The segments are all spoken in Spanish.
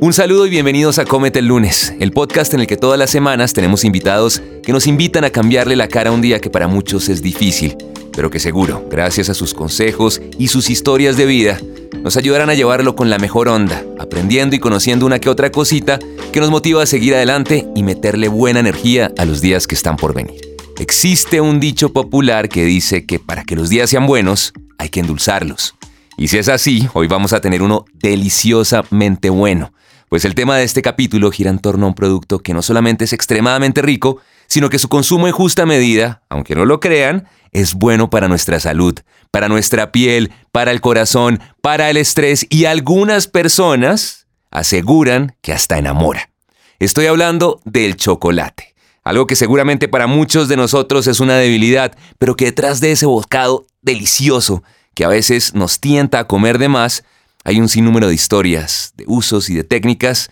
Un saludo y bienvenidos a Cómete el lunes, el podcast en el que todas las semanas tenemos invitados que nos invitan a cambiarle la cara a un día que para muchos es difícil, pero que seguro, gracias a sus consejos y sus historias de vida, nos ayudarán a llevarlo con la mejor onda, aprendiendo y conociendo una que otra cosita que nos motiva a seguir adelante y meterle buena energía a los días que están por venir. Existe un dicho popular que dice que para que los días sean buenos, hay que endulzarlos. Y si es así, hoy vamos a tener uno deliciosamente bueno. Pues el tema de este capítulo gira en torno a un producto que no solamente es extremadamente rico, sino que su consumo en justa medida, aunque no lo crean, es bueno para nuestra salud, para nuestra piel, para el corazón, para el estrés y algunas personas aseguran que hasta enamora. Estoy hablando del chocolate, algo que seguramente para muchos de nosotros es una debilidad, pero que detrás de ese bocado delicioso que a veces nos tienta a comer de más, hay un sinnúmero de historias, de usos y de técnicas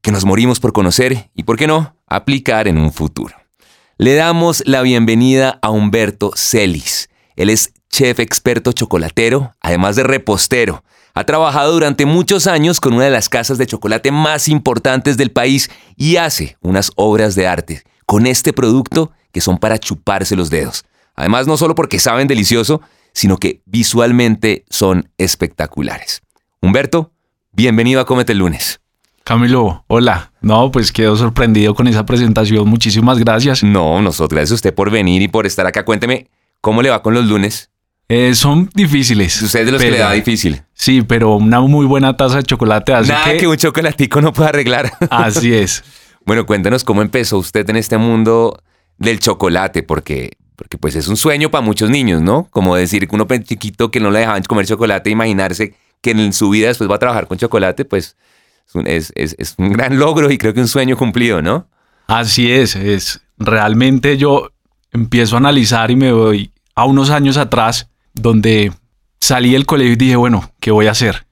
que nos morimos por conocer y, por qué no, aplicar en un futuro. Le damos la bienvenida a Humberto Celis. Él es chef experto chocolatero, además de repostero. Ha trabajado durante muchos años con una de las casas de chocolate más importantes del país y hace unas obras de arte con este producto que son para chuparse los dedos. Además, no solo porque saben delicioso, sino que visualmente son espectaculares. Humberto, bienvenido a Comete el lunes. Camilo, hola. No, pues quedo sorprendido con esa presentación. Muchísimas gracias. No, nosotros gracias a usted por venir y por estar acá. Cuénteme, ¿cómo le va con los lunes? Eh, son difíciles. Usted es de los que le da difícil. Sí, pero una muy buena taza de chocolate hace Nada que... un chocolatico no pueda arreglar. Así es. bueno, cuéntenos cómo empezó usted en este mundo del chocolate, porque, porque pues es un sueño para muchos niños, ¿no? Como decir que uno chiquito que no le dejaban comer chocolate, imaginarse que en su vida después va a trabajar con chocolate, pues es, un gran logro y creo que un sueño cumplido, ¿no? Así es, es realmente yo empiezo a analizar y me voy a unos años atrás donde salí del colegio y dije, bueno, ¿qué voy a hacer?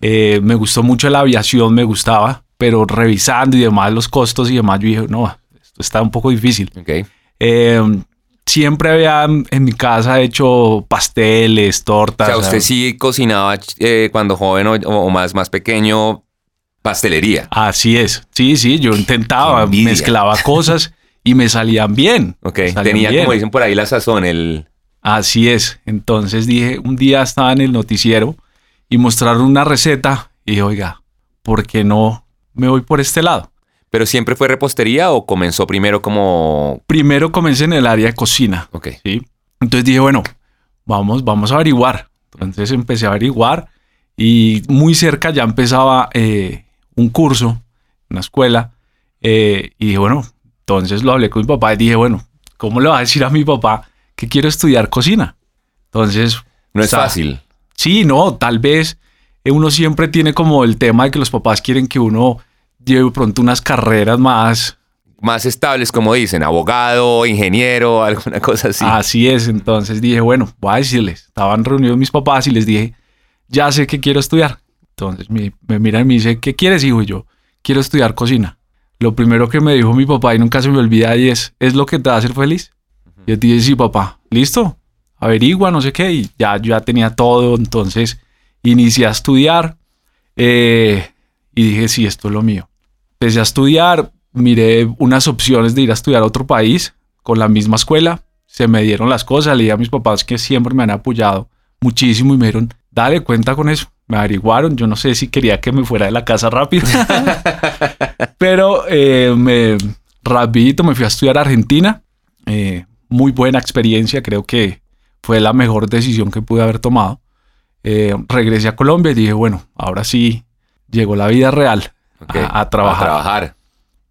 Eh, me gustó mucho la aviación, me gustaba, pero revisando y demás los costos y demás, yo dije, no, esto está un poco difícil. Okay. Eh, siempre había en mi casa hecho pasteles, tortas. O sea, usted sí cocinaba eh, cuando joven o, más, más pequeño pastelería. Así es. Sí, sí, yo intentaba, mezclaba cosas y me salían bien. Ok, tenía como dicen por ahí la sazón, el... Así es. Entonces dije, un día estaba en el noticiero y mostraron una receta y dije, oiga, ¿por qué no me voy por este lado? ¿Pero siempre fue repostería o comenzó primero como...? Primero comencé en el área de cocina. Ok. ¿sí? Entonces dije, bueno, vamos, vamos a averiguar. Entonces empecé a averiguar y muy cerca ya empezaba eh, un curso una escuela eh, y dije, bueno, entonces lo hablé con mi papá y dije, bueno, ¿cómo le va a decir a mi papá que quiero estudiar cocina? Entonces... No es fácil. Sí, no, tal vez uno siempre tiene como el tema de que los papás quieren que uno lleve pronto unas carreras más... Más estables, como dicen, abogado, ingeniero, alguna cosa así. Así es, entonces dije, bueno, voy a decirles, estaban reunidos mis papás y les dije, ya sé que quiero estudiar. Entonces me, me mira y me dice, ¿qué quieres, hijo? Y yo, quiero estudiar cocina. Lo primero que me dijo mi papá y nunca se me olvida y es, ¿es lo que te va a hacer feliz? Y yo dije, sí, papá, listo, averigua, no sé qué. Y ya, yo ya tenía todo, entonces inicié a estudiar eh, y dije, sí, esto es lo mío. Empecé a estudiar, miré unas opciones de ir a estudiar a otro país con la misma escuela. Se me dieron las cosas, le dije a mis papás que siempre me han apoyado muchísimo y me dijeron, dale cuenta con eso me averiguaron. Yo no sé si quería que me fuera de la casa rápido. Pero eh, me, rapidito me fui a estudiar a Argentina. Eh, muy buena experiencia. Creo que fue la mejor decisión que pude haber tomado. Eh, regresé a Colombia y dije, bueno, ahora sí llegó la vida real a, trabajar. A trabajar.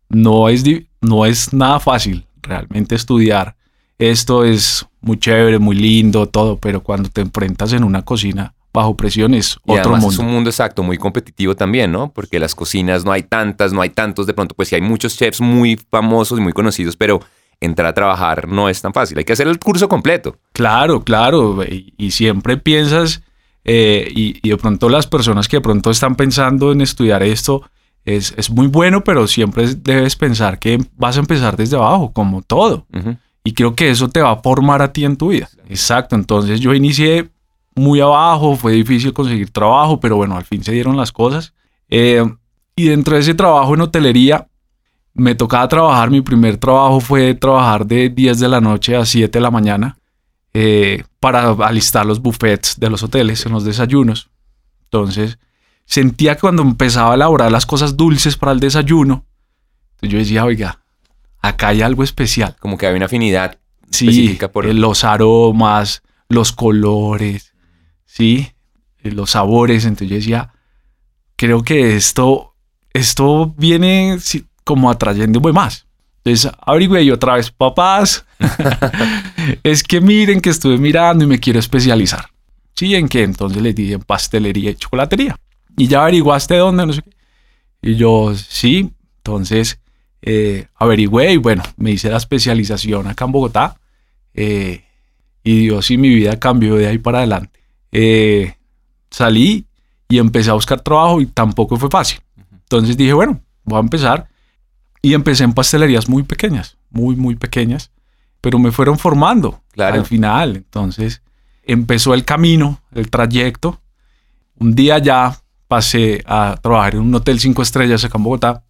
No es, no es nada fácil realmente estudiar. Esto es muy chévere, muy lindo, todo, pero cuando te enfrentas en una cocina bajo presión es otro mundo. Es un mundo exacto, muy competitivo también, ¿no? Porque las cocinas no hay tantas, no hay tantos, de pronto, pues sí hay muchos chefs muy famosos y muy conocidos, pero entrar a trabajar no es tan fácil. Hay que hacer el curso completo. Claro, claro. Y, siempre piensas, eh, y, de pronto las personas que de pronto están pensando en estudiar esto, es, es, muy bueno, pero siempre debes pensar que vas a empezar desde abajo, como todo. Y creo que eso te va a formar a ti en tu vida. Exacto. Entonces yo inicié muy abajo, fue difícil conseguir trabajo, pero bueno, al fin se dieron las cosas. Eh, Y dentro de ese trabajo en hotelería, me tocaba trabajar. Mi primer trabajo fue trabajar de 10 de la noche a 7 de la mañana eh, para alistar los buffets de los hoteles en los desayunos. Entonces, sentía que cuando empezaba a elaborar las cosas dulces para el desayuno, yo decía, oiga, acá hay algo especial. Como que había una afinidad. Sí, específica por... eh, los aromas, los colores, sí, eh, los sabores. Entonces yo decía, creo que esto, esto viene como atrayéndome más. Entonces averigüé yo otra vez, papás, es que miren que estuve mirando y me quiero especializar. Sí, ¿en qué? Entonces le dije en pastelería y chocolatería. Y ya averiguaste dónde, no sé qué. Y yo, sí, entonces eh, averigüé y bueno, me hice la especialización acá en Bogotá. Eh, y Dios sí, mi vida cambió de ahí para adelante. Eh, salí y empecé a buscar trabajo y tampoco fue fácil. Entonces dije, bueno, voy a empezar. Y empecé en pastelerías muy pequeñas, muy, muy pequeñas, pero me fueron formando Claro. al final. Entonces empezó el camino, el trayecto. Un día ya pasé a trabajar en un hotel cinco estrellas acá en Bogotá,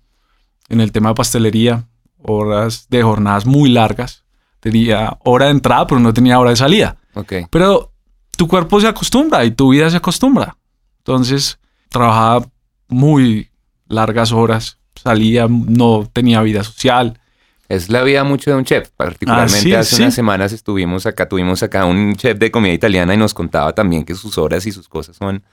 en el tema de pastelería, horas de jornadas muy largas. Tenía hora de entrada, pero no tenía hora de salida. Ok. Pero tu cuerpo se acostumbra y tu vida se acostumbra. Entonces, trabajaba muy largas horas, salía, no tenía vida social. Es la vida mucho de un chef. Particularmente Así es, hace sí. unas semanas estuvimos acá, tuvimos acá un chef de comida italiana y nos contaba también que sus horas y sus cosas son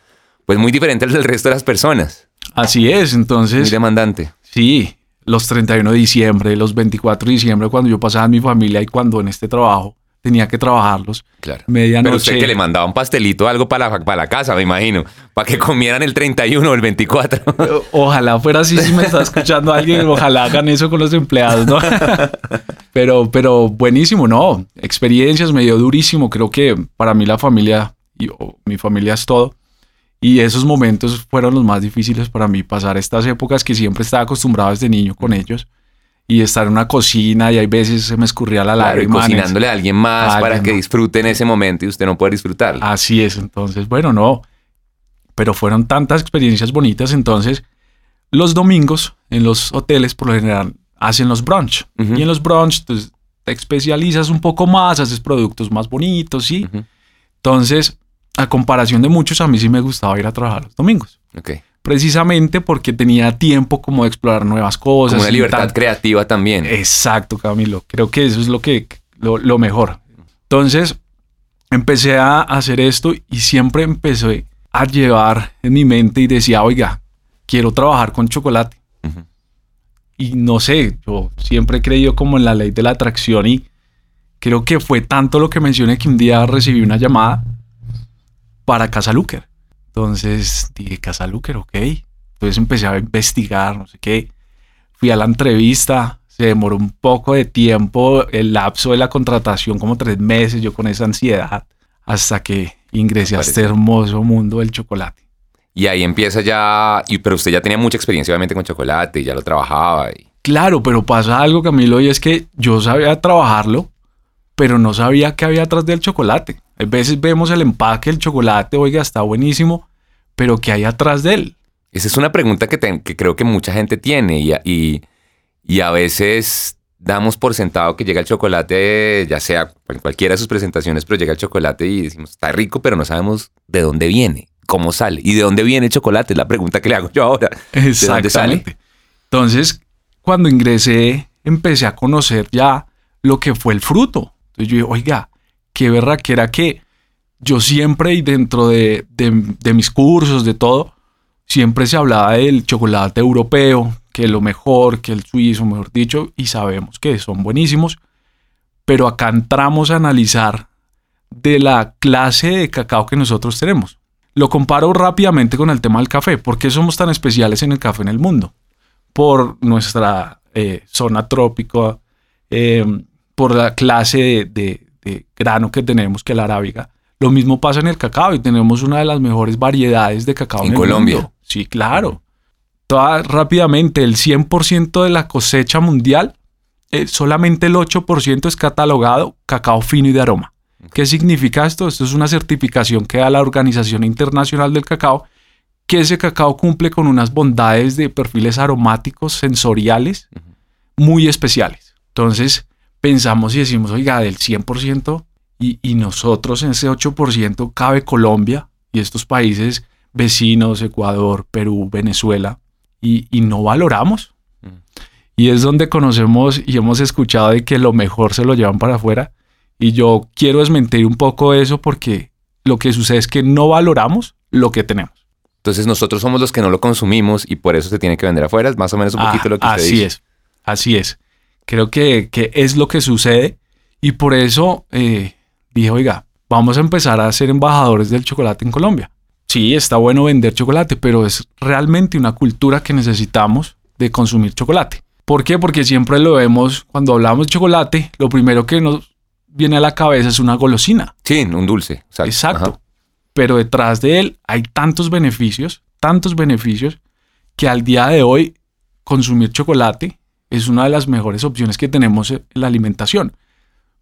pues muy diferentes del resto de las personas. Así es, Muy entonces, demandante. sí, los 31 de diciembre, los 24 de diciembre, cuando yo pasaba en mi familia y cuando en este trabajo tenía que trabajarlos, Claro. medianoche. Pero usted que le mandaba un pastelito o algo para la, para la casa, me imagino, para que comieran el 31 o el 24. Ojalá fuera así si me está escuchando alguien, ojalá hagan eso con los empleados, ¿no? pero, pero buenísimo, ¿no? Experiencias, me dio durísimo. Creo que para mí la familia, y o, mi familia es todo. Y esos momentos fueron los más difíciles para mí, pasar estas épocas que siempre estaba acostumbrado desde niño con ellos. Y estar en una cocina y hay veces se me escurría la Claro, y lágrima. cocinándole a alguien más A para alguien que más. disfrute en ese momento y usted no puede disfrutarlo. Así es, entonces, bueno, no. Pero fueron tantas experiencias bonitas. Entonces, los domingos en los hoteles, por lo general, hacen los brunch. Y en los brunch, pues, te especializas un poco más, haces productos más bonitos, ¿sí? Entonces, a comparación de muchos, a mí sí me gustaba ir a trabajar los domingos. Ok. Precisamente porque tenía tiempo como de explorar nuevas cosas. Como una libertad creativa también. Exacto, Camilo. Creo que eso es lo que lo, lo mejor. Entonces, empecé a hacer esto y siempre empecé a llevar en mi mente y decía, oiga, quiero trabajar con chocolate. Ujú. Y no sé, yo siempre he creído como en la ley de la atracción y creo que fue tanto lo que mencioné que un día recibí una llamada para Casa. Entonces dije, Casa Luker, ok. Entonces empecé a investigar, no sé qué. Fui a la entrevista, se demoró un poco de tiempo, el lapso de la contratación, como tres meses, yo con esa ansiedad, hasta que ingresé a este hermoso mundo del chocolate. Y ahí empieza ya, y, pero usted ya tenía mucha experiencia obviamente con chocolate y ya lo trabajaba. Y, Claro, pero pasa algo, Camilo, y es que yo sabía trabajarlo, pero no sabía qué había atrás del chocolate. A veces vemos el empaque del chocolate, oiga, está buenísimo, pero ¿qué hay atrás de él? esa es una pregunta que, te- que creo que mucha gente tiene y, a- y, y a veces damos por sentado que llega el chocolate, ya sea en cualquiera de sus presentaciones, pero llega el chocolate y decimos, está rico, pero no sabemos de dónde viene, cómo sale. ¿Y de dónde viene el chocolate? Es la pregunta que le hago yo ahora. ¿De dónde sale? Exactamente. Entonces, cuando ingresé, empecé a conocer ya lo que fue el fruto. Entonces yo dije, oiga, qué verdad que era que yo siempre y dentro de, de- mis cursos, de todo, siempre se hablaba del chocolate europeo, que lo mejor, que el suizo, mejor dicho, y sabemos que son buenísimos, pero acá entramos a analizar de la clase de cacao que nosotros tenemos. Lo comparo rápidamente con el tema del café. ¿Por qué somos tan especiales en el café en el mundo? Por nuestra eh, zona trópica, eh, por la clase de, de- de grano que tenemos, que es la arábiga. Lo mismo pasa en el cacao y tenemos una de las mejores variedades de cacao En en, el Colombia. mundo. Sí, claro. Toda, rápidamente, el 100% de la cosecha mundial, eh, solamente el 8% es catalogado cacao fino y de aroma. ¿Qué significa esto? Esto es una certificación que da la Organización Internacional del Cacao que ese cacao cumple con unas bondades de perfiles aromáticos, sensoriales, muy especiales. Entonces pensamos y decimos, oiga, del 100% y, y nosotros en ese 8% cabe Colombia y estos países vecinos, Ecuador, Perú, Venezuela, y, y no valoramos. Y es donde conocemos y hemos escuchado de que lo mejor se lo llevan para afuera. Y yo quiero desmentir un poco eso porque lo que sucede es que no valoramos lo que tenemos. Entonces nosotros somos los que no lo consumimos y por eso se tiene que vender afuera. Es más o menos un poquito lo que usted así dice. es, así es. Creo que, que es lo que sucede y por eso eh, dije, oiga, vamos a empezar a ser embajadores del chocolate en Colombia. Sí, está bueno vender chocolate, pero es realmente una cultura que necesitamos de consumir chocolate. ¿Por qué? Porque siempre lo vemos, cuando hablamos de chocolate, lo primero que nos viene a la cabeza es una golosina. Sí, un dulce. Exacto. Exacto. Ajá. Pero detrás de él hay tantos beneficios, tantos beneficios, que al día de hoy consumir chocolate es una de las mejores opciones que tenemos en la alimentación.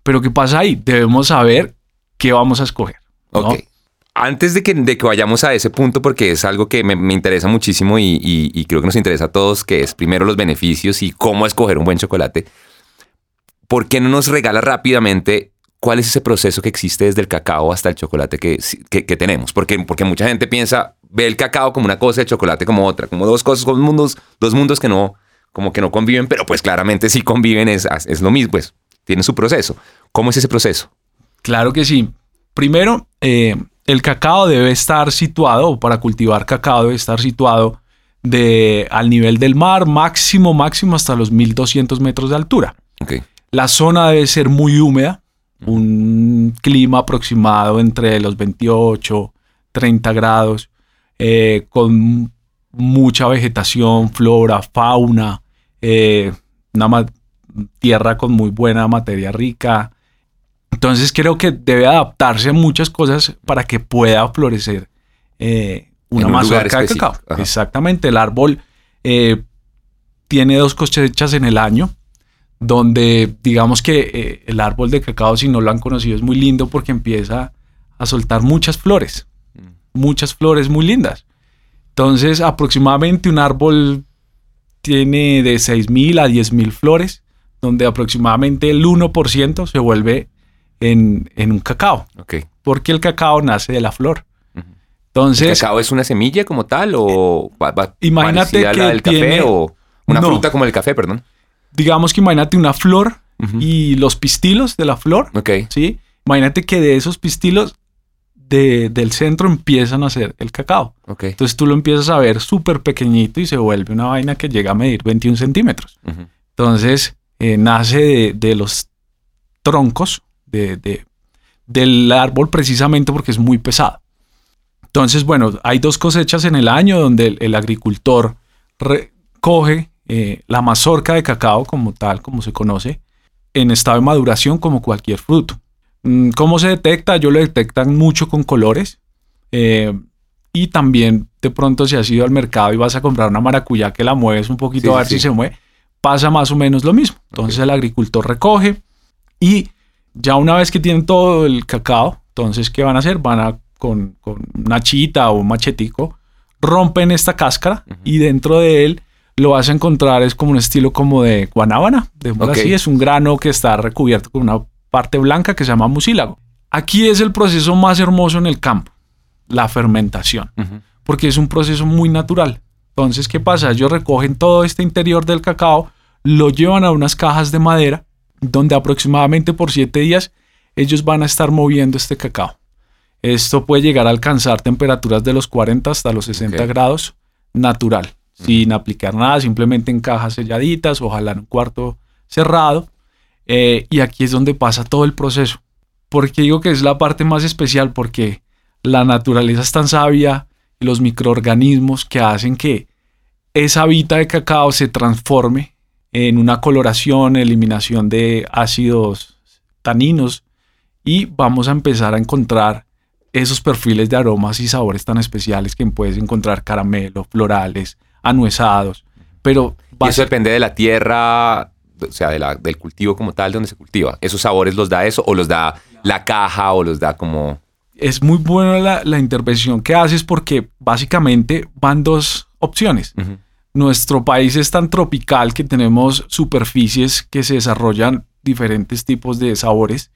Pero ¿qué pasa ahí? Debemos saber qué vamos a escoger. Ok. Antes de que, de que vayamos a ese punto, porque es algo que me, me interesa muchísimo y, y- creo que nos interesa a todos, que es primero los beneficios y cómo escoger un buen chocolate, ¿por qué no nos regala rápidamente cuál es ese proceso que existe desde el cacao hasta el chocolate que, que, tenemos? Porque, porque mucha gente piensa, ve el cacao como una cosa, el chocolate como otra, como dos cosas, dos mundos, dos mundos que no, como que no conviven, pero pues claramente sí conviven, es, es lo mismo, pues tiene su proceso. ¿Cómo es ese proceso? Claro que sí. Primero, eh, el cacao debe estar situado, para cultivar cacao debe estar situado de, al nivel del mar, máximo, máximo hasta los 1200 metros de altura. La zona debe ser muy húmeda, un clima aproximado entre los 28, 30 grados, eh, con mucha vegetación, flora, fauna, eh, una tierra con muy buena materia rica. Entonces creo que debe adaptarse a muchas cosas para que pueda florecer eh, una un mazorca de cacao. Ajá. Exactamente, el árbol eh, tiene dos cosechas en el año, donde digamos que eh, el árbol de cacao, si no lo han conocido, es muy lindo porque empieza a soltar muchas flores, muchas flores muy lindas. Entonces, aproximadamente un árbol tiene de 6.000 a 10.000 flores, donde aproximadamente el 1% se vuelve en, en un cacao, Ok. porque el cacao nace de la flor. Entonces, ¿El cacao es una semilla como tal o va, va Imagínate a la que del café tiene- o una No. fruta como el café, perdón? digamos que imagínate una flor y los pistilos de la flor, Ok. ¿sí? Imagínate que de esos pistilos de- del centro empiezan a hacer el cacao. Entonces tú lo empiezas a ver súper pequeñito y se vuelve una vaina que llega a medir 21 centímetros. Entonces eh, nace de, de los troncos de, de- del árbol precisamente porque es muy pesado. Entonces, bueno, hay dos cosechas en el año donde el, el agricultor recoge eh, la mazorca de cacao como tal, como se conoce, en estado de maduración como cualquier fruto. Mm, ¿Cómo se detecta? Yo lo detectan mucho con colores. eh, y también de pronto si has ido al mercado y vas a comprar una maracuyá que la mueves un poquito Sí, a ver sí, si se mueve, pasa más o menos lo mismo. Entonces el agricultor recoge y ya una vez que tienen todo el cacao, entonces ¿qué van a hacer? Van a con, con una chita o un machetico, rompen esta cáscara y dentro de él lo vas a encontrar es como un estilo como de guanábana, de así, es un grano que está recubierto con una parte blanca que se llama mucílago. Aquí es el proceso más hermoso en el campo, la fermentación porque es un proceso muy natural. Entonces, ¿qué pasa? Ellos recogen todo este interior del cacao, lo llevan a unas cajas de madera, donde aproximadamente por siete días ellos van a estar moviendo este cacao. Esto puede llegar a alcanzar temperaturas de los 40 hasta los 60 Ok. grados natural, sin aplicar nada, simplemente en cajas selladitas, ojalá en un cuarto cerrado. Eh, y aquí es donde pasa todo el proceso. Porque digo que es la parte más especial porque la naturaleza es tan sabia y los microorganismos que hacen que esa vita de cacao se transforme en una coloración, eliminación de ácidos taninos y vamos a empezar a encontrar esos perfiles de aromas y sabores tan especiales que puedes encontrar caramelo, florales, anuesados, pero Y vas eso depende de la tierra, o sea, de la- del cultivo como tal, de donde se cultiva. ¿Esos sabores los da eso o los da la caja o los da como... es muy buena la, la intervención que haces porque básicamente van dos opciones. Nuestro país es tan tropical que tenemos superficies que se desarrollan diferentes tipos de sabores,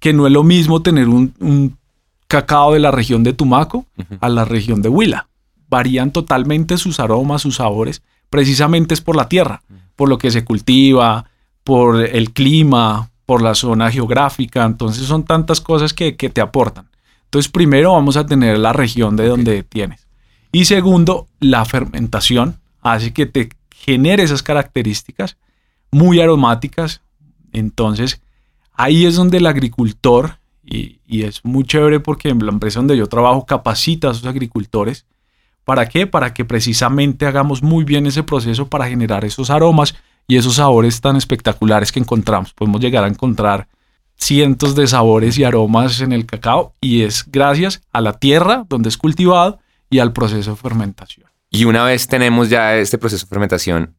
que no es lo mismo tener un, un cacao de la región de Tumaco a la región de Huila. Varían totalmente sus aromas, sus sabores, precisamente es por la tierra, por lo que se cultiva, por el clima, por la zona geográfica. Entonces son tantas cosas que, que te aportan. Entonces primero vamos a tener la región de donde tienes. Y segundo, la fermentación hace que te genere esas características muy aromáticas. Entonces ahí es donde el agricultor, y, y es muy chévere porque en la empresa donde yo trabajo capacita a sus agricultores. ¿Para qué? Para que precisamente hagamos muy bien ese proceso para generar esos aromas y esos sabores tan espectaculares que encontramos. Podemos llegar a encontrar cientos de sabores y aromas en el cacao y es gracias a la tierra donde es cultivado y al proceso de fermentación. Y una vez tenemos ya este proceso de fermentación,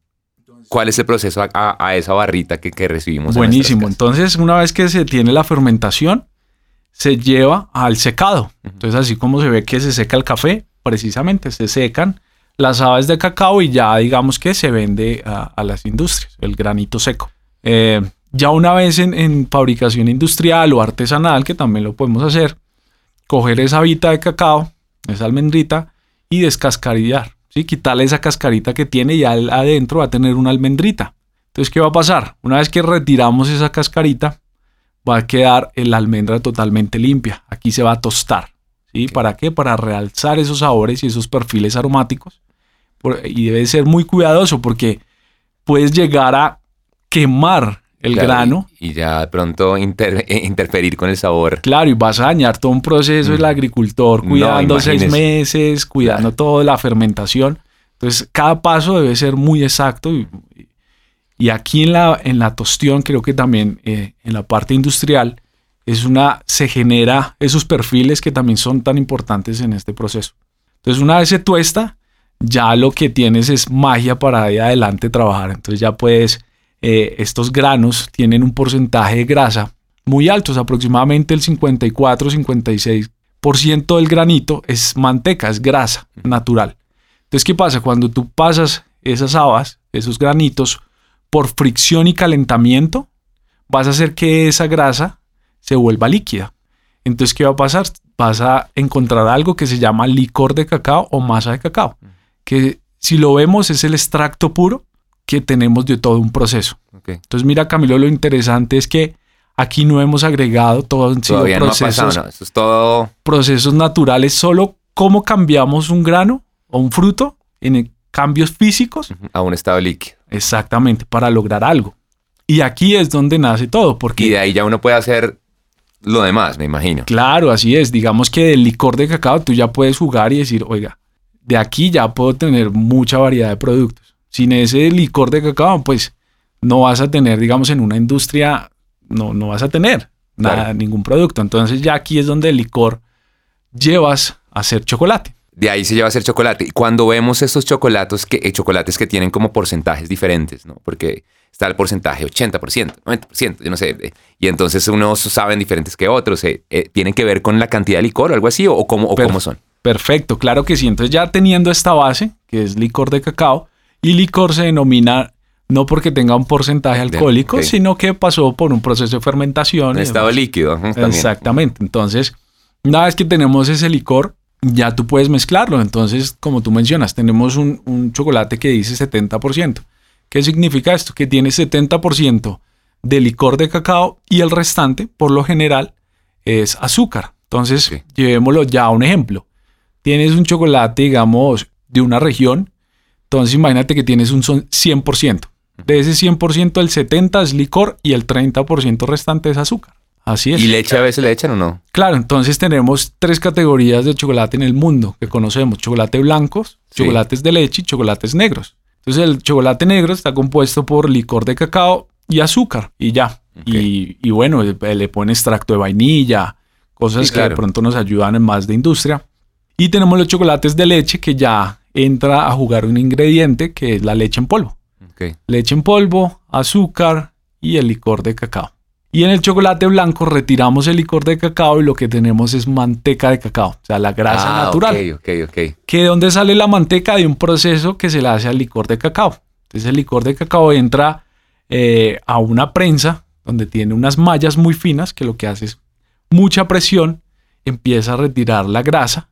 ¿cuál es el proceso a, a- a esa barrita que, que recibimos? en Buenísimo. Entonces, una vez que se tiene la fermentación, se lleva al secado. Entonces, así como se ve que se seca el café, precisamente se secan las aves de cacao y ya digamos que se vende a, las industrias, el granito seco. Eh, ya una vez en, fabricación industrial o artesanal, que también lo podemos hacer, coger esa habita de cacao, esa almendrita, y descascarillar. Quitarle esa cascarita que tiene y al- adentro va a tener una almendrita. Entonces, ¿qué va a pasar? Una vez que retiramos esa cascarita, va a quedar la almendra totalmente limpia. Aquí se va a tostar. ¿Sí? ¿Para qué? Para realzar esos sabores y esos perfiles aromáticos. Y debe ser muy cuidadoso porque puedes llegar a quemar el Claro, grano. Y, y ya de pronto inter- eh, interferir con el sabor. Claro, y vas a dañar todo un proceso del Mm. agricultor No, cuidando seis meses, cuidando toda la fermentación. Entonces, cada paso debe ser muy exacto. Y, y aquí en la, en la tostión, creo que también eh, en la parte industrial, es una, se genera esos perfiles que también son tan importantes en este proceso. Entonces, una vez se tuesta, ya lo que tienes es magia para ahí adelante trabajar. Entonces, ya puedes, eh, estos granos tienen un porcentaje de grasa muy altos, aproximadamente el 54-56% del granito es manteca, es grasa natural. Entonces, ¿qué pasa? Cuando tú pasas esas habas, esos granitos, por fricción y calentamiento, vas a hacer que esa grasa se vuelva líquida. Entonces, ¿qué va a pasar? Vas a encontrar algo que se llama licor de cacao o masa de cacao, que si lo vemos es el extracto puro que tenemos de todo un proceso. Entonces, mira, Camilo, lo interesante es que aquí no hemos agregado todos han sido no procesos, pasado, ¿no? Eso es todo. procesos naturales, solo cómo cambiamos un grano o un fruto en cambios físicos, a un estado líquido. exactamente, para lograr algo. Y aquí es donde nace todo, porque Y de ahí ya uno puede hacer lo demás, me imagino. Claro, así es. Digamos que del licor de cacao tú ya puedes jugar y decir, oiga, de aquí ya puedo tener mucha variedad de productos. Sin ese licor de cacao, pues no vas a tener, digamos, en una industria, no, no vas a tener nada, Claro. ningún producto. Entonces ya aquí es donde el licor llevas a hacer chocolate. De ahí se lleva a hacer chocolate. Y cuando vemos estos chocolates que, eh, chocolates que tienen como porcentajes diferentes, ¿no? Porque está el porcentaje 80%, 90%, yo no sé. eh, Y entonces unos saben diferentes que otros. eh, eh, ¿Tienen que ver con la cantidad de licor o algo así? ¿O, o cómo, o cómo son? Perfecto, claro que sí. Entonces ya teniendo esta base, que es licor de cacao, y licor se denomina no porque tenga un porcentaje alcohólico, sino que pasó por un proceso de fermentación. En estado demás. líquido. también. Exactamente. Entonces, una vez que tenemos ese licor, ya tú puedes mezclarlo. Entonces, como tú mencionas, tenemos un, un chocolate que dice 70%. ¿Qué significa esto? Que tiene 70% de licor de cacao y el restante, por lo general, es azúcar. Entonces, llevémoslo ya a un ejemplo. Tienes un chocolate, digamos, de una región. Entonces, imagínate que tienes un son- 100%. De ese 100%, el 70% es licor y el 30% restante es azúcar. Así es. ¿Y leche a veces le echan o no? Claro, entonces tenemos tres categorías de chocolate en el mundo que conocemos: chocolate blancos, Sí. chocolates de leche y chocolates negros. Entonces el chocolate negro está compuesto por licor de cacao y azúcar y ya. Y, y bueno, le le pone extracto de vainilla, cosas Sí, que de pronto nos ayudan en más de industria. Y tenemos los chocolates de leche que ya entra a jugar un ingrediente que es la leche en polvo. Leche en polvo, azúcar y el licor de cacao. Y en el chocolate blanco retiramos el licor de cacao y lo que tenemos es manteca de cacao, o sea, la grasa Ah, natural. Ok, ok, ok. ¿Que de dónde sale la manteca? De un proceso que se le hace al licor de cacao. Entonces el licor de cacao entra eh, a una prensa donde tiene unas mallas muy finas que lo que hace es mucha presión, empieza a retirar la grasa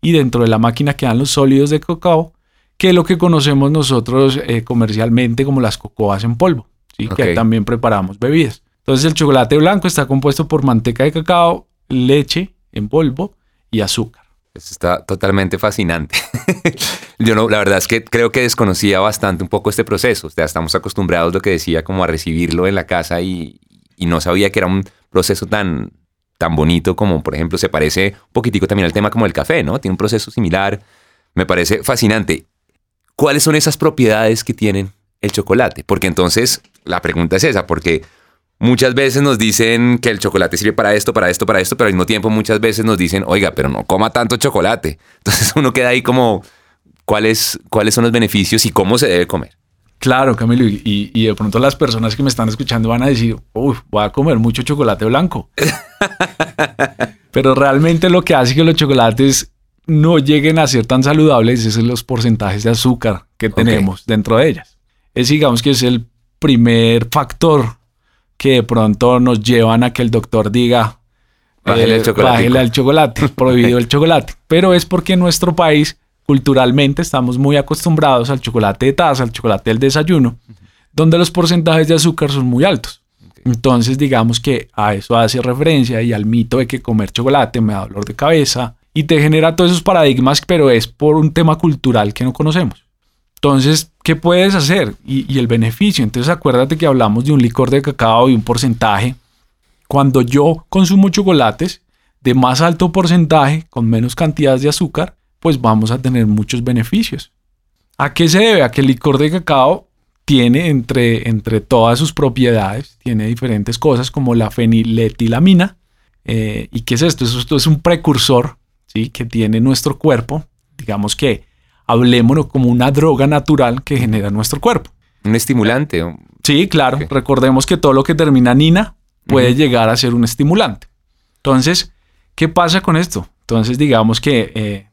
y dentro de la máquina quedan los sólidos de cacao, que es lo que conocemos nosotros eh, comercialmente como las cocoas en polvo, ¿sí? que también preparamos bebidas. Entonces el chocolate blanco está compuesto por manteca de cacao, leche en polvo y azúcar. Eso está totalmente fascinante. Yo no, la verdad es que creo que desconocía bastante un poco este proceso. O sea, estamos acostumbrados, lo que decía, como a recibirlo en la casa y, no sabía que era un proceso tan, tan bonito como, por ejemplo, se parece un poquitico también al tema como el café, ¿no? Tiene un proceso similar. Me parece fascinante. ¿Cuáles son esas propiedades que tienen el chocolate? Porque entonces la pregunta es esa, porque muchas veces nos dicen que el chocolate sirve para esto, para esto, para esto, pero al mismo tiempo muchas veces nos dicen, oiga, pero no coma tanto chocolate. Entonces uno queda ahí como, ¿cuáles, cuáles son los beneficios y cómo se debe comer? Claro, Camilo, y, y- de pronto las personas que me están escuchando van a decir, uy, voy a comer mucho chocolate blanco. Pero realmente lo que hace que los chocolates no lleguen a ser tan saludables es los porcentajes de azúcar que tenemos dentro de ellas. Es digamos que es el primer factor que de pronto nos llevan a que el doctor diga, Bájele eh, el chocolatico". bájele al chocolate, prohibido el chocolate. Pero es porque en nuestro país, culturalmente, estamos muy acostumbrados al chocolate de taza, al chocolate del desayuno, donde los porcentajes de azúcar son muy altos. Entonces, digamos que a eso hace referencia y al mito de que comer chocolate me da dolor de cabeza y te genera todos esos paradigmas, pero es por un tema cultural que no conocemos. Entonces, ¿qué puedes hacer? Y, el beneficio. Entonces, acuérdate que hablamos de un licor de cacao y un porcentaje. Cuando yo consumo chocolates de más alto porcentaje, con menos cantidades de azúcar, pues vamos a tener muchos beneficios. ¿A qué se debe? A que el licor de cacao tiene entre, entre todas sus propiedades, tiene diferentes cosas como la feniletilamina. Eh, ¿Y qué es esto? Esto esto es un precursor ¿sí? que tiene nuestro cuerpo. Digamos que hablemoslo como una droga natural que genera nuestro cuerpo. Un estimulante. Sí, claro. Recordemos que todo lo que termina en ina puede llegar a ser un estimulante. Entonces, ¿qué pasa con esto? Entonces, digamos que eh,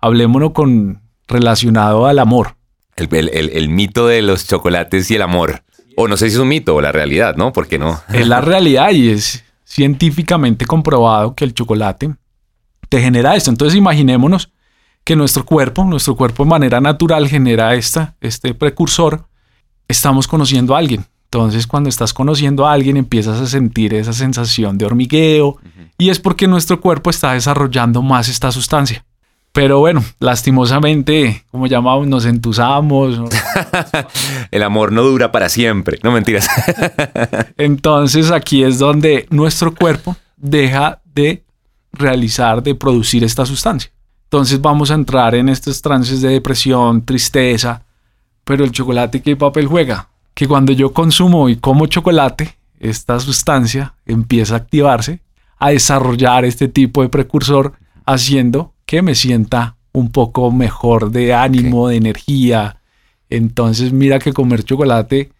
hablemoslo con relacionado al amor. El, el- el- el mito de los chocolates y el amor. O no sé si es un mito o la realidad, ¿no? ¿Por qué no? Es la realidad y es científicamente comprobado que el chocolate te genera esto. Entonces, imaginémonos que nuestro cuerpo, nuestro cuerpo de manera natural genera esta, este precursor. Estamos conociendo a alguien. Entonces, cuando estás conociendo a alguien, empiezas a sentir esa sensación de hormigueo y es porque nuestro cuerpo está desarrollando más esta sustancia. Pero bueno, lastimosamente, como llamamos, nos entusamos. ¿no? El amor no dura para siempre. No mentiras. Entonces aquí es donde nuestro cuerpo deja de realizar, de producir esta sustancia. Entonces vamos a entrar en estos trances de depresión, tristeza, pero el chocolate, ¿qué papel juega? Que cuando yo consumo y como chocolate, esta sustancia empieza a activarse, a desarrollar este tipo de precursor, haciendo que me sienta un poco mejor de ánimo, de energía. Entonces mira que comer chocolate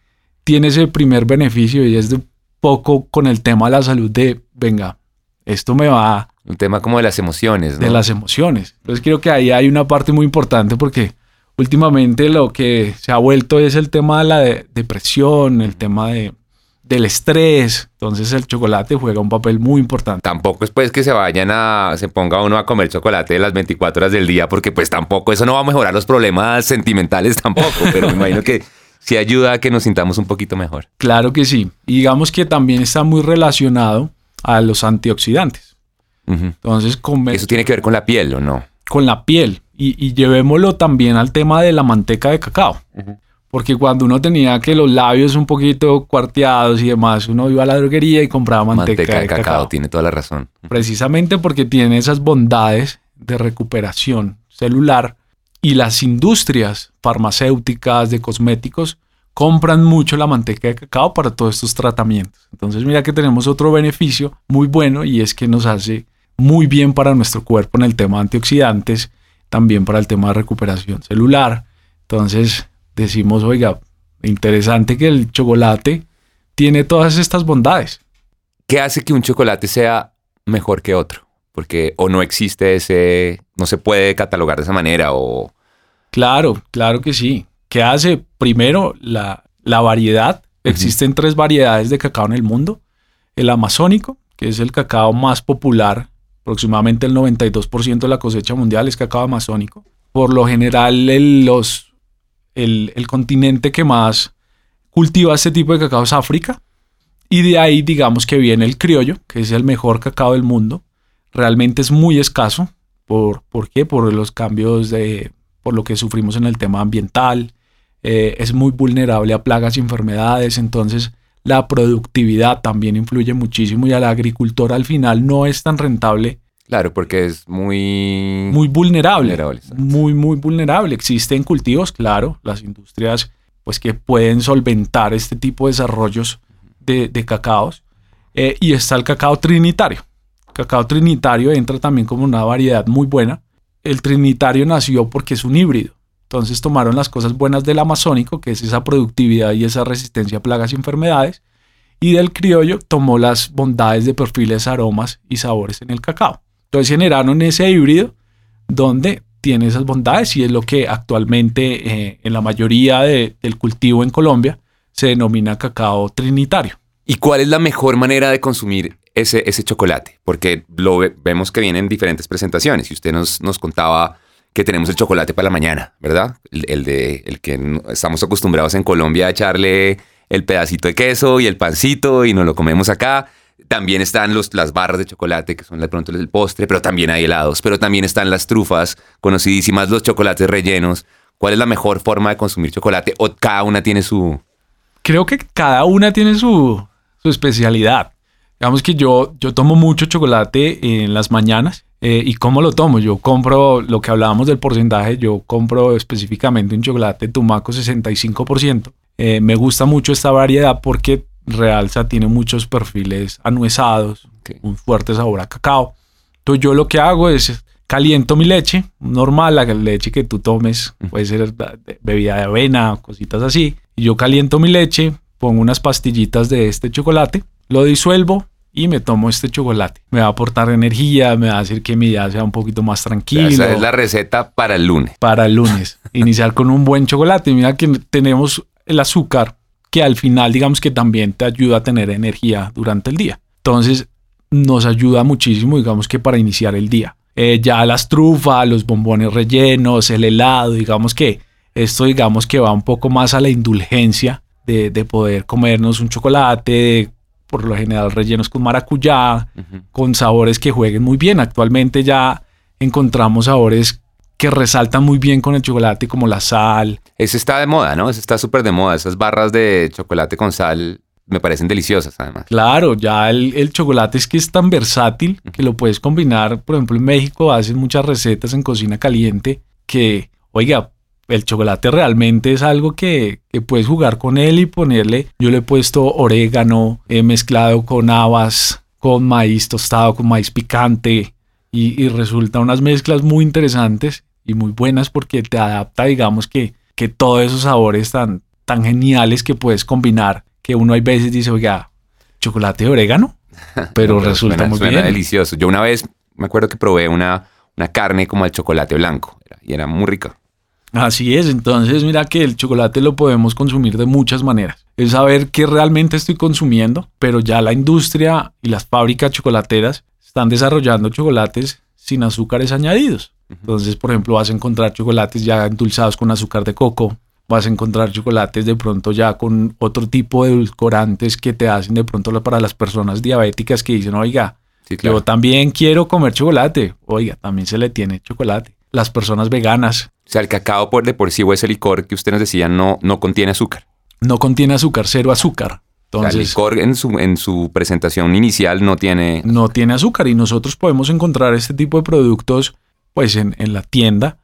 tiene ese primer beneficio y es de un poco con el tema de la salud de, venga, esto me va Un tema como de las emociones, ¿no? de las emociones. Entonces creo que ahí hay una parte muy importante porque últimamente lo que se ha vuelto es el tema de la de- depresión, el tema de, del estrés. Entonces el chocolate juega un papel muy importante. Tampoco es pues que se vayan a, se ponga uno a comer chocolate las 24 horas del día, porque pues tampoco, eso no va a mejorar los problemas sentimentales tampoco, pero me imagino que sí ayuda a que nos sintamos un poquito mejor. Claro que sí. Y digamos que también está muy relacionado a los antioxidantes. Entonces comer Eso tiene que ver con la piel, ¿o no? con la piel y, y llevémoslo también al tema de la manteca de cacao. Porque cuando uno tenía que los labios un poquito cuarteados y demás, uno iba a la droguería y compraba manteca, de, cacao. tiene toda la razón. Precisamente porque tiene esas bondades de recuperación celular y las industrias farmacéuticas de cosméticos compran mucho la manteca de cacao para todos estos tratamientos. Entonces mira que tenemos otro beneficio muy bueno y es que nos hace muy bien para nuestro cuerpo en el tema de antioxidantes, también para el tema de recuperación celular. Entonces decimos, oiga, interesante que el chocolate tiene todas estas bondades. ¿qué hace que un chocolate sea mejor que otro? Porque o no existe ese, no se puede catalogar de esa manera o... Claro, claro que sí. ¿Qué hace? Primero, la, la variedad. Existen tres variedades de cacao en el mundo. El amazónico, que es el cacao más popular, aproximadamente el 92% de la cosecha mundial es cacao amazónico. Por lo general, el, los, el, el continente que más cultiva este tipo de cacao es África. Y de ahí digamos que viene el criollo, que es el mejor cacao del mundo. Realmente es muy escaso. ¿Por, ¿por qué? Por los cambios de, por lo que sufrimos en el tema ambiental. Eh, es muy vulnerable a plagas y enfermedades. Entonces la productividad también influye muchísimo y al agricultor al final no es tan rentable. Claro, porque es muy... Muy vulnerable. muy, muy vulnerable. Existen cultivos, claro, las industrias pues que pueden solventar este tipo de desarrollos de, de cacaos. Eh, y está el cacao trinitario. cacao trinitario entra también como una variedad muy buena. El trinitario nació porque es un híbrido. Entonces tomaron las cosas buenas del amazónico, que es esa productividad y esa resistencia a plagas y enfermedades, y del criollo tomó las bondades de perfiles, aromas y sabores en el cacao. Entonces generaron ese híbrido donde tiene esas bondades y es lo que actualmente eh, en la mayoría del cultivo en Colombia se denomina cacao trinitario. ¿Y cuál es la mejor manera de consumir ese, ese chocolate? Porque lo vemos que viene en diferentes presentaciones y usted nos, nos contaba que tenemos el chocolate para la mañana, ¿verdad? El, de, el que estamos acostumbrados en Colombia a echarle el pedacito de queso y el pancito y nos lo comemos acá. También están los, las barras de chocolate, que son de pronto el postre, pero también hay helados, pero también están las trufas, conocidísimas, los chocolates rellenos. ¿Cuál es la mejor forma de consumir chocolate? ¿O cada una tiene su, creo que cada una tiene su, especialidad. Digamos que yo, yo tomo mucho chocolate en las mañanas. Eh, ¿Y cómo lo tomo? Yo compro, lo que hablábamos del porcentaje, yo compro específicamente un chocolate Tumaco 65%. Eh, me gusta mucho esta variedad porque realza, tiene muchos perfiles anuezados, un fuerte sabor a cacao. Entonces yo lo que hago es caliento mi leche, normal, la leche que tú tomes, puede ser bebida de avena, cositas así. Y yo caliento mi leche, pongo unas pastillitas de este chocolate, lo disuelvo y me tomo este chocolate. Me va a aportar energía, me va a hacer que mi día sea un poquito más tranquilo. Esa es la receta para el lunes. Para el lunes. Iniciar con un buen chocolate. Mira que tenemos el azúcar que al final digamos que también te ayuda a tener energía durante el día. Entonces nos ayuda muchísimo digamos que para iniciar el día. Eh, ya las trufas, los bombones rellenos, el helado, digamos que esto digamos que va un poco más a la indulgencia de, poder comernos un chocolate, por lo general rellenos con maracuyá, con sabores que jueguen muy bien. Actualmente ya encontramos sabores que resaltan muy bien con el chocolate, como la sal. Ese está de moda, ¿no? Ese está súper de moda. Esas barras de chocolate con sal me parecen deliciosas además. Claro, ya el, chocolate es que es tan versátil que lo puedes combinar. Por ejemplo, en México hacen muchas recetas en cocina caliente que, oiga, el chocolate realmente es algo que, puedes jugar con él y ponerle. Yo le he puesto orégano, he mezclado con habas, con maíz tostado, con maíz picante y, y resulta unas mezclas muy interesantes y muy buenas porque te adapta, digamos que, que todos esos sabores tan, tan geniales que puedes combinar que uno hay veces dice, oiga, chocolate de orégano, pero resulta muy bien. delicioso. Yo una vez me acuerdo que probé una, una carne como el chocolate blanco y era muy rica. Así es, entonces mira que el chocolate lo podemos consumir de muchas maneras. Es saber qué realmente estoy consumiendo, pero ya la industria y las fábricas chocolateras están desarrollando chocolates sin azúcares añadidos. Entonces, por ejemplo, vas a encontrar chocolates ya endulzados con azúcar de coco, vas a encontrar chocolates de pronto ya con otro tipo de edulcorantes que te hacen de pronto para las personas diabéticas que dicen, oiga, yo también quiero comer chocolate. Oiga, también se le tiene chocolate. Las personas veganas. O sea, el cacao por de por sí o ese licor que usted nos decía no, no contiene azúcar. No contiene azúcar, cero azúcar. Entonces, el licor en su, en su presentación inicial no tiene... No tiene azúcar y nosotros podemos encontrar este tipo de productos pues en, la tienda,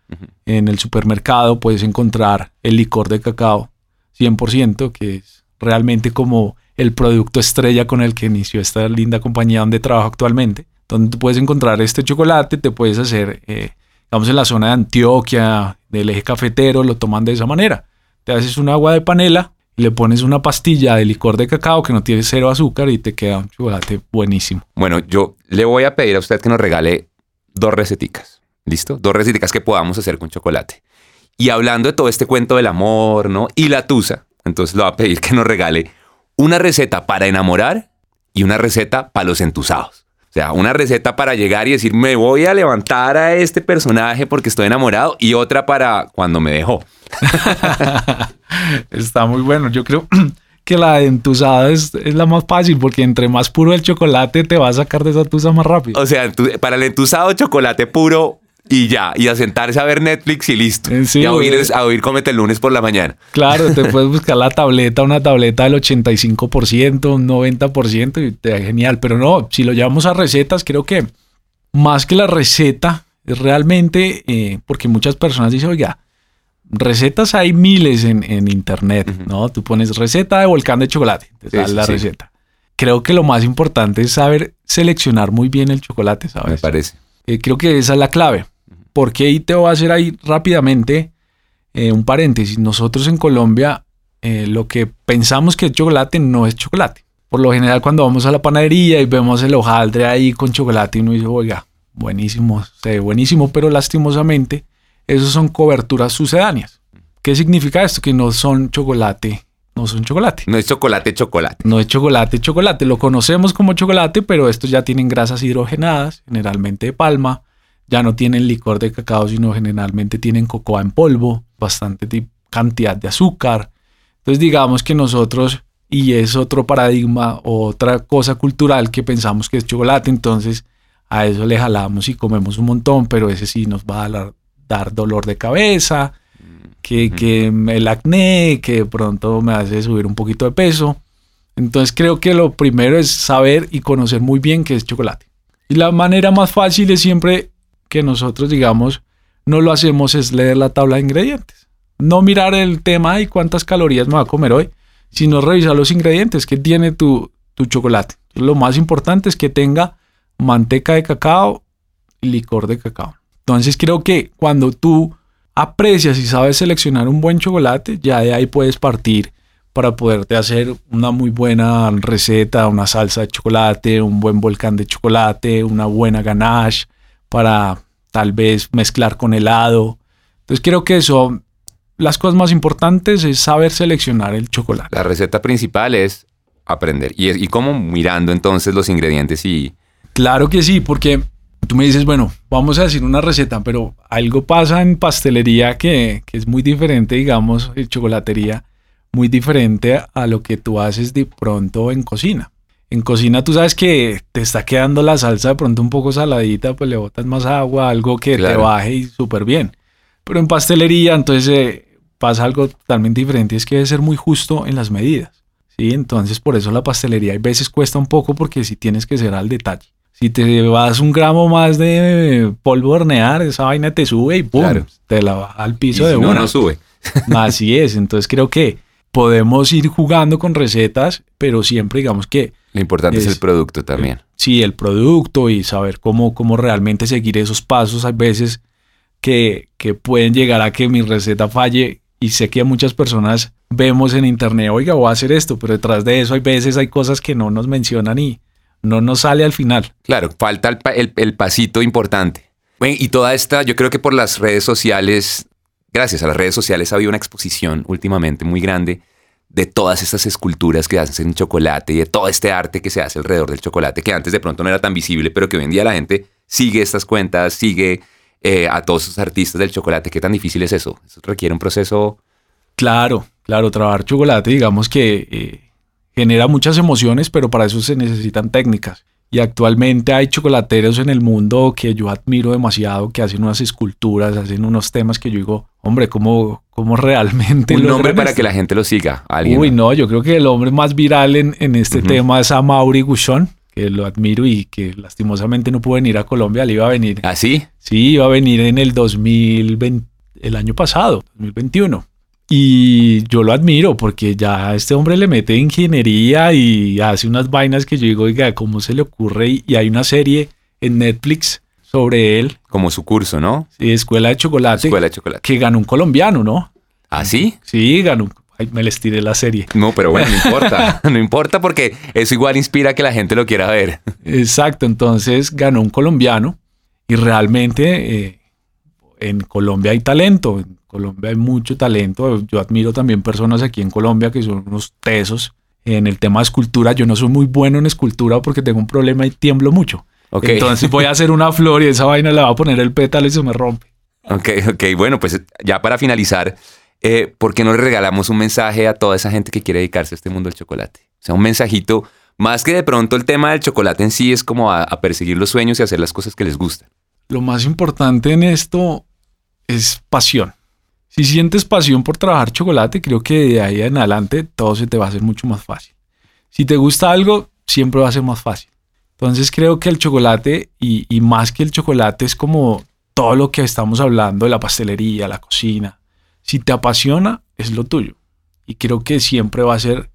en el supermercado puedes encontrar el licor de cacao 100%, que es realmente como el producto estrella con el que inició esta linda compañía donde trabajo actualmente, donde tú puedes encontrar este chocolate, te puedes hacer, eh, digamos en la zona de Antioquia, del eje cafetero, lo toman de esa manera. Te haces un agua de panela le pones una pastilla de licor de cacao que no tiene cero azúcar y te queda un chocolate buenísimo. Bueno, yo le voy a pedir a usted que nos regale dos receticas. ¿Listo? Dos receticas que podamos hacer con chocolate. Y hablando de todo este cuento del amor, ¿no? Y la tusa, entonces le voy a pedir que nos regale una receta para enamorar y una receta para los entusados. O sea, una receta para llegar y decir, me voy a levantar a este personaje porque estoy enamorado y otra para cuando me dejó. Está muy bueno. Yo creo que la entusada es, es, la más fácil porque entre más puro el chocolate te va a sacar de esa tusa más rápido. O sea, para el entusado chocolate puro y ya, y a sentarse a ver Netflix y listo. y a oír, a oír Cómete el lunes por la mañana. Claro, te puedes buscar la tableta, una tableta del 85%, un 90% y te da genial. Pero no, si lo llevamos a recetas, creo que más que la receta, es realmente, eh, porque muchas personas dicen, oiga, recetas hay miles en, internet, ¿no? Tú pones receta de volcán de chocolate, te sale la receta. Creo que lo más importante es saber seleccionar muy bien el chocolate, ¿sabes? Me parece. Eh, creo que esa es la clave. Porque ahí te voy a hacer ahí rápidamente eh, un paréntesis. Nosotros en Colombia eh, lo que pensamos que es chocolate no es chocolate. Por lo general cuando vamos a la panadería y vemos el hojaldre ahí con chocolate uno dice, oiga, buenísimo, se ve buenísimo, pero lastimosamente esos son coberturas sucedáneas. ¿Qué significa esto? Que no son chocolate, no son chocolate. No es chocolate, chocolate. No es chocolate, chocolate. Lo conocemos como chocolate, pero estos ya tienen grasas hidrogenadas, generalmente de palma, ya no tienen licor de cacao, sino generalmente tienen cocoa en polvo, bastante cantidad de azúcar. Entonces digamos que nosotros, y es otro paradigma o otra cosa cultural que pensamos que es chocolate, entonces a eso le jalamos y comemos un montón, pero ese sí nos va a dar dolor de cabeza, que, que el acné, que de pronto me hace subir un poquito de peso. Entonces creo que lo primero es saber y conocer muy bien qué es chocolate. Y la manera más fácil es siempre que nosotros, digamos, no lo hacemos es leer la tabla de ingredientes. No mirar el tema y cuántas calorías me va a comer hoy, sino revisar los ingredientes que tiene tu, tu chocolate. Lo más importante es que tenga manteca de cacao y licor de cacao. Entonces creo que cuando tú aprecias y sabes seleccionar un buen chocolate, ya de ahí puedes partir para poderte hacer una muy buena receta, una salsa de chocolate, un buen volcán de chocolate, una buena ganache, para tal vez mezclar con helado. Entonces creo que eso, las cosas más importantes es saber seleccionar el chocolate. La receta principal es aprender. Y, y cómo mirando entonces los ingredientes y... Claro que sí, porque tú me dices, bueno, vamos a decir una receta, pero algo pasa en pastelería que, que es muy diferente, digamos, en chocolatería, muy diferente a lo que tú haces de pronto en cocina. En cocina tú sabes que te está quedando la salsa de pronto un poco saladita, pues le botas más agua, algo que te baje y súper bien. Pero en pastelería entonces eh, pasa algo totalmente diferente, es que debe ser muy justo en las medidas. ¿sí? Entonces por eso la pastelería a veces cuesta un poco porque si tienes que ser al detalle. Si te vas un gramo más de polvo hornear, esa vaina te sube y ¡pum! Te la baja al piso de uno. No, no sube. Así es, entonces creo que podemos ir jugando con recetas, pero siempre digamos que lo importante es, el producto también. sí, el producto y saber cómo, cómo realmente seguir esos pasos. Hay veces que, que pueden llegar a que mi receta falle y sé que muchas personas vemos en internet, oiga, voy a hacer esto, pero detrás de eso hay veces hay cosas que no nos mencionan y no nos sale al final. Claro, falta el, el, pasito importante. y toda esta, yo creo que por las redes sociales, gracias a las redes sociales ha habido una exposición últimamente muy grande de todas estas esculturas que hacen en chocolate y de todo este arte que se hace alrededor del chocolate, que antes de pronto no era tan visible, pero que hoy en día la gente sigue estas cuentas, sigue eh, a todos esos artistas del chocolate. ¿Qué tan difícil es eso? Eso requiere un proceso... Claro, claro, trabajar chocolate, digamos que eh, genera muchas emociones, pero para eso se necesitan técnicas. Y actualmente hay chocolateros en el mundo que yo admiro demasiado, que hacen unas esculturas, hacen unos temas que yo digo, hombre, ¿cómo, cómo realmente... Un nombre para que la gente lo siga. ¿alguien? Uy, no, yo creo que el hombre más viral en, en este tema es Amaury Gushon, que lo admiro y que lastimosamente no pudo venir a Colombia, le iba a venir. ¿Ah, sí? Sí, iba a venir en el 2020, el año pasado, 2021. Y yo lo admiro porque ya este hombre le mete ingeniería y hace unas vainas que yo digo, oiga, ¿cómo se le ocurre? Y hay una serie en Netflix sobre él. Como su curso, ¿no? Sí, Escuela de Chocolate. Escuela de Chocolate. Que ganó un colombiano, ¿no? ¿Ah, sí? Sí, ganó. Ay, me les tiré la serie. No, pero bueno, no importa. no importa porque eso igual inspira a que la gente lo quiera ver. Exacto, entonces ganó un colombiano y realmente eh, en Colombia hay talento. Colombia hay mucho talento. Yo admiro también personas aquí en Colombia que son unos tesos. En el tema de escultura, yo no soy muy bueno en escultura porque tengo un problema y tiemblo mucho. Entonces voy a hacer una flor y esa vaina le va a poner el pétalo y se me rompe. Ok, ok. Bueno, pues ya para finalizar, eh, ¿por qué no le regalamos un mensaje a toda esa gente que quiere dedicarse a este mundo del chocolate? O sea, un mensajito, más que de pronto el tema del chocolate en sí es como a, a perseguir los sueños y hacer las cosas que les gustan. Lo más importante en esto es pasión. Si sientes pasión por trabajar chocolate, creo que de ahí en adelante todo se te va a hacer mucho más fácil. Si te gusta algo, siempre va a ser más fácil. Entonces creo que el chocolate y, más que el chocolate es como todo lo que estamos hablando la pastelería, la cocina. Si te apasiona, es lo tuyo. Y creo que siempre va a ser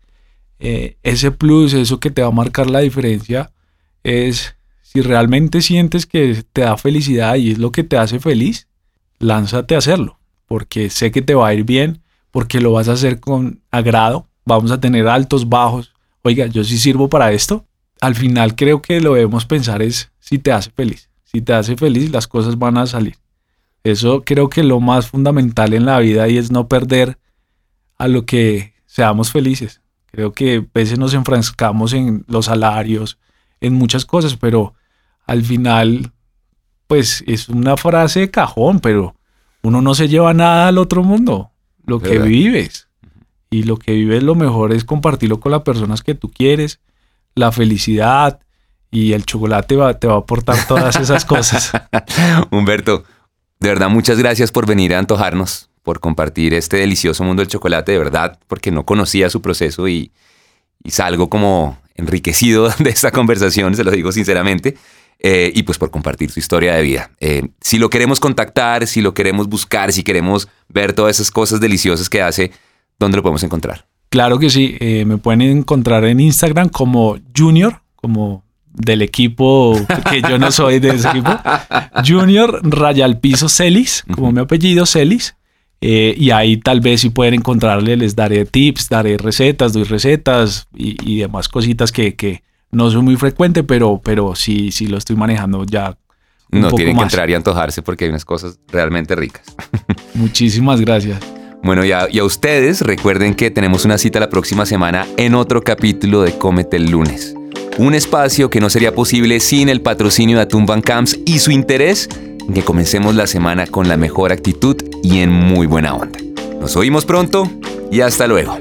eh, ese plus, eso que te va a marcar la diferencia, es si realmente sientes que te da felicidad y es lo que te hace feliz, lánzate a hacerlo, porque sé que te va a ir bien, porque lo vas a hacer con agrado, vamos a tener altos, bajos. Oiga, yo sí sirvo para esto, al final creo que lo debemos pensar es si te hace feliz. Si te hace feliz, las cosas van a salir. Eso creo que lo más fundamental en la vida y es no perder a lo que seamos felices. Creo que a veces nos enfrascamos en los salarios, en muchas cosas, pero al final, pues es una frase de cajón, pero uno no se lleva nada al otro mundo. Lo que vives. Y lo que vives lo mejor es compartirlo con las personas que tú quieres, la felicidad y el chocolate te va a aportar todas esas cosas. Humberto, de verdad muchas gracias por venir a antojarnos, por compartir este delicioso mundo del chocolate, de verdad, porque no conocía su proceso y, salgo como enriquecido de esta conversación, se lo digo sinceramente. Eh, y pues por compartir su historia de vida. Eh, si lo queremos contactar, si lo queremos buscar, si queremos ver todas esas cosas deliciosas que hace, ¿dónde lo podemos encontrar? Claro que sí, eh, me pueden encontrar en Instagram como Junior, como del equipo que yo no soy de ese equipo. Junior Rayal Piso Celis, como mi apellido Celis. Eh, y ahí tal vez si pueden encontrarle, les daré tips, daré recetas, doy recetas y, demás cositas que, no son muy frecuente, pero, pero sí, sí lo estoy manejando ya. no tienen que entrar y antojarse porque hay unas cosas realmente ricas. Muchísimas gracias. Bueno, y a, ustedes recuerden que tenemos una cita la próxima semana en otro capítulo de Cómete el lunes. Un espacio que no sería posible sin el patrocinio de Atún Camps y su interés en que comencemos la semana con la mejor actitud y en muy buena onda. Nos oímos pronto y hasta luego.